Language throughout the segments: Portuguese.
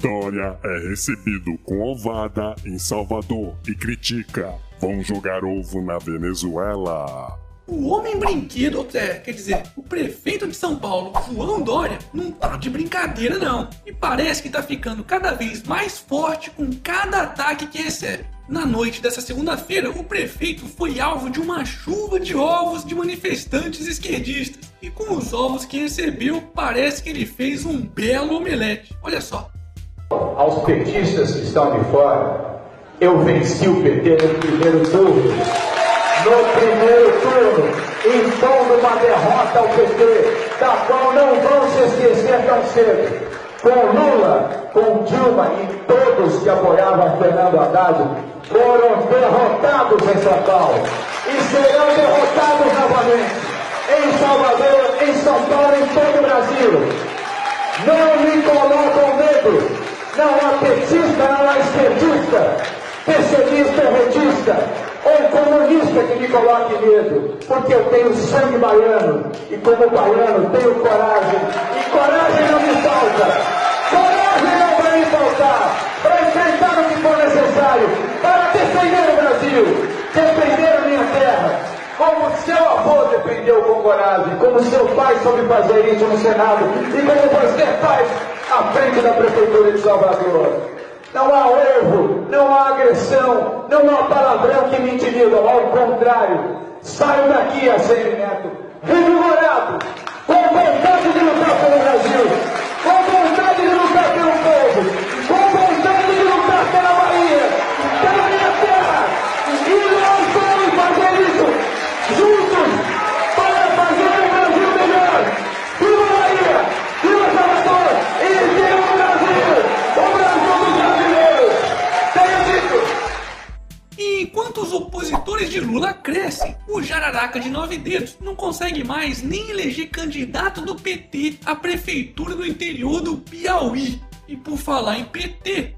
Dória é recebido com ovada em Salvador e critica: vão jogar ovo na Venezuela. O homem brinquedo, é, quer dizer, o prefeito de São Paulo, João Dória, não tá de brincadeira não. E parece que tá ficando cada vez mais forte com cada ataque que recebe. Na noite dessa segunda-feira, o prefeito foi alvo de uma chuva de ovos de manifestantes esquerdistas. E com os ovos que recebeu, parece que ele fez um belo omelete. Olha só. Aos petistas que estão de fora, eu venci o PT no primeiro turno. No primeiro turno, impondo uma derrota ao PT, da qual não vão se esquecer tão cedo. Com Lula, com Dilma e todos que apoiavam Fernando Haddad, foram derrotados em São Paulo e serão derrotados novamente em Salvador, em São Paulo, em todo o Brasil. Não me colocam medo. Não há petista, não há esquerdista, pessimista, retista ou comunista que me coloque medo, porque eu tenho sangue baiano e como baiano tenho coragem e coragem não me falta. Coragem não vai me faltar para enfrentar o que for necessário, para defender o Brasil, defender a minha terra, como seu avô defendeu com coragem, como seu pai soube fazer isso no Senado e como você faz à frente da Prefeitura de Salvador. Não há erro, não há agressão, não há palavrão que me intimida, ao contrário. Saio daqui, ACM Neto, revigorado, com vontade de lutar pelo Brasil, de Lula crescem, o Jararaca de nove dedos não consegue mais nem eleger candidato do PT à prefeitura do interior do Piauí. E por falar em PT,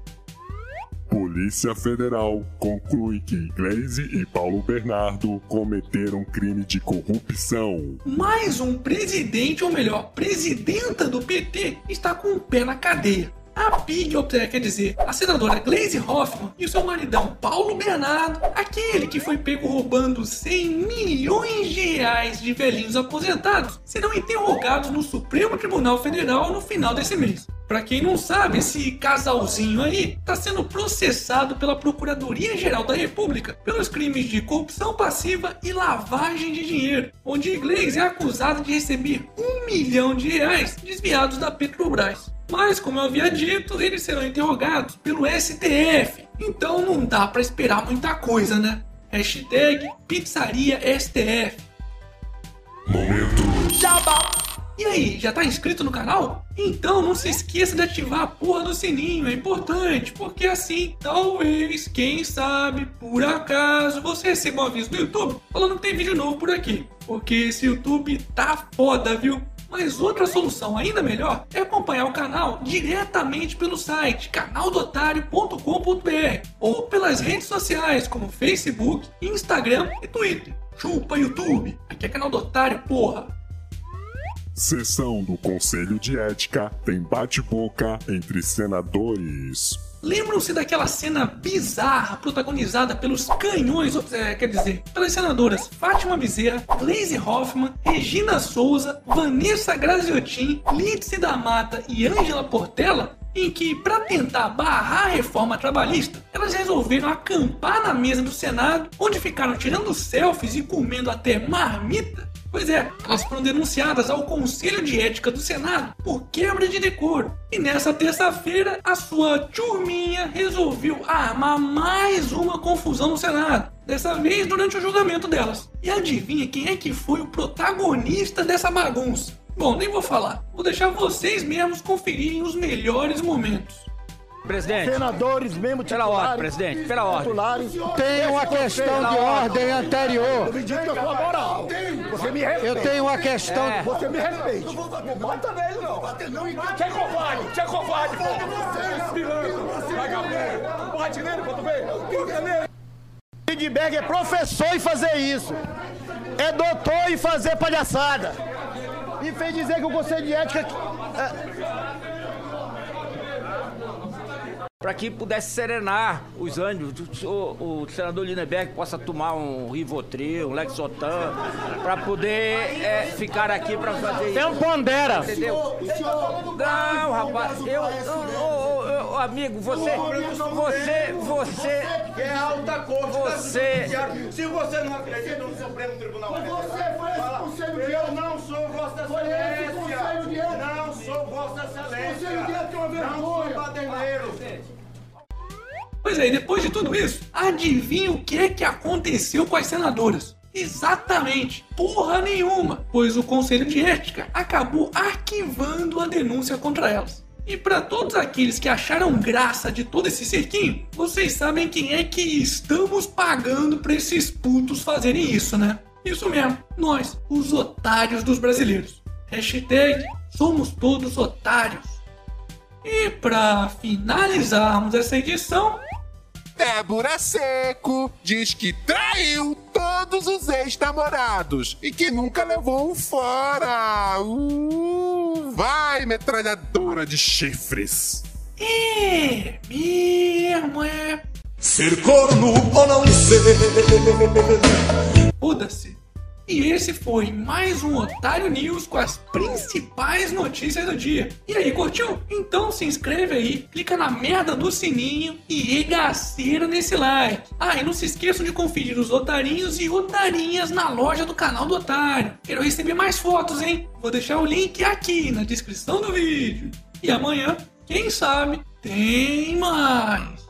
Polícia Federal conclui que Glaze e Paulo Bernardo cometeram crime de corrupção. mais um presidente, ou melhor, presidenta do PT, está com o pé na cadeia. A Pig, ou seja, quer dizer, a senadora Glaze Hoffman e o seu maridão Paulo Bernardo, aquele que foi pego roubando 100 milhões de reais de velhinhos aposentados, serão interrogados no Supremo Tribunal Federal no final desse mês. Pra quem não sabe, esse casalzinho aí tá sendo processado pela Procuradoria-Geral da República pelos crimes de corrupção passiva e lavagem de dinheiro, onde Iglesias é acusado de receber um milhão de reais desviados da Petrobras. Mas, como eu havia dito, eles serão interrogados pelo STF, então não dá pra esperar muita coisa, né? Hashtag Pizzaria STF. Momento E aí, já tá inscrito no canal? Então não se esqueça de ativar a porra do sininho, é importante, porque assim, talvez, quem sabe, por acaso, você receba um aviso do YouTube falando que tem vídeo novo por aqui. Porque esse YouTube tá foda, viu? Mas outra solução ainda melhor é acompanhar o canal diretamente pelo site canaldotário.com.br ou pelas redes sociais como Facebook, Instagram e Twitter. Chupa YouTube, aqui é canal do Otário, porra! Sessão do Conselho de Ética tem bate-boca entre senadores. Lembram-se daquela cena bizarra protagonizada pelos canhões, é, quer dizer, pelas senadoras Fátima Bezerra, Glaze Hoffman, Regina Souza, Vanessa Graziotin, Lindsay da Mata e Ângela Portela? Em que, para tentar barrar a reforma trabalhista, elas resolveram acampar na mesa do Senado, onde ficaram tirando selfies e comendo até marmita Pois é, elas foram denunciadas ao Conselho de Ética do Senado por quebra de decoro. E nessa terça-feira, a sua turminha resolveu armar mais uma confusão no Senado. Dessa vez durante o julgamento delas. E adivinha quem é que foi o protagonista dessa bagunça? Bom, nem vou falar. Vou deixar vocês mesmos conferirem os melhores momentos. Presidente. senadores mesmo Pela titulares, ordem, presidente, pela ordem. titulares. Tem uma questão de ordem anterior. Eu me digo que eu sou moral. Você me respeita. Eu tenho uma questão. É. Você me respeite. Não bata nele, não. Você é covarde, você é covarde, pô. Pilantra, vagabundo. Bate nele pra tu ver. Bata nele. Lindbergh é professor em fazer isso. É doutor em fazer palhaçada. E fez dizer que o Conselho de Ética... é, para que pudesse serenar os ânimos. O, o senador Lineberg possa tomar um Rivotril, um Lexotan, para poder é, ficar aqui para fazer isso. Tem um pondera. Entendeu? Não, rapaz, eu, eu, eu- eu- amigo, você, você, você, É alta corte. Você- Se você não acredita no Supremo Tribunal Federal. Você foi esse conselho de Eu não sou Vossa Excelência. Não sou Vossa Excelência. Não sou baderneiro. Pois é, depois de tudo isso, adivinha o que é que aconteceu com as senadoras? Exatamente, porra nenhuma, pois o Conselho de Ética acabou arquivando a denúncia contra elas. E para todos aqueles que acharam graça de todo esse cerquinho, vocês sabem quem é que estamos pagando para esses putos fazerem isso, né? Isso mesmo, nós, os otários dos brasileiros. Hashtag somos todos otários. E para finalizarmos essa edição, Débora Seco diz que traiu todos os ex-namorados e que nunca levou um fora. Uh, vai, metralhadora de chifres. É, mesmo é. Ser corno ou não ser. Foda-se. E esse foi mais um Otário News com as principais notícias do dia. E aí, curtiu? Então se inscreve aí, clica na merda do sininho e regaceira nesse like. Ah, e não se esqueçam de conferir os otarinhos e otarinhas na loja do canal do Otário. Quero receber mais fotos, hein? Vou deixar o link aqui na descrição do vídeo. E amanhã, quem sabe, tem mais.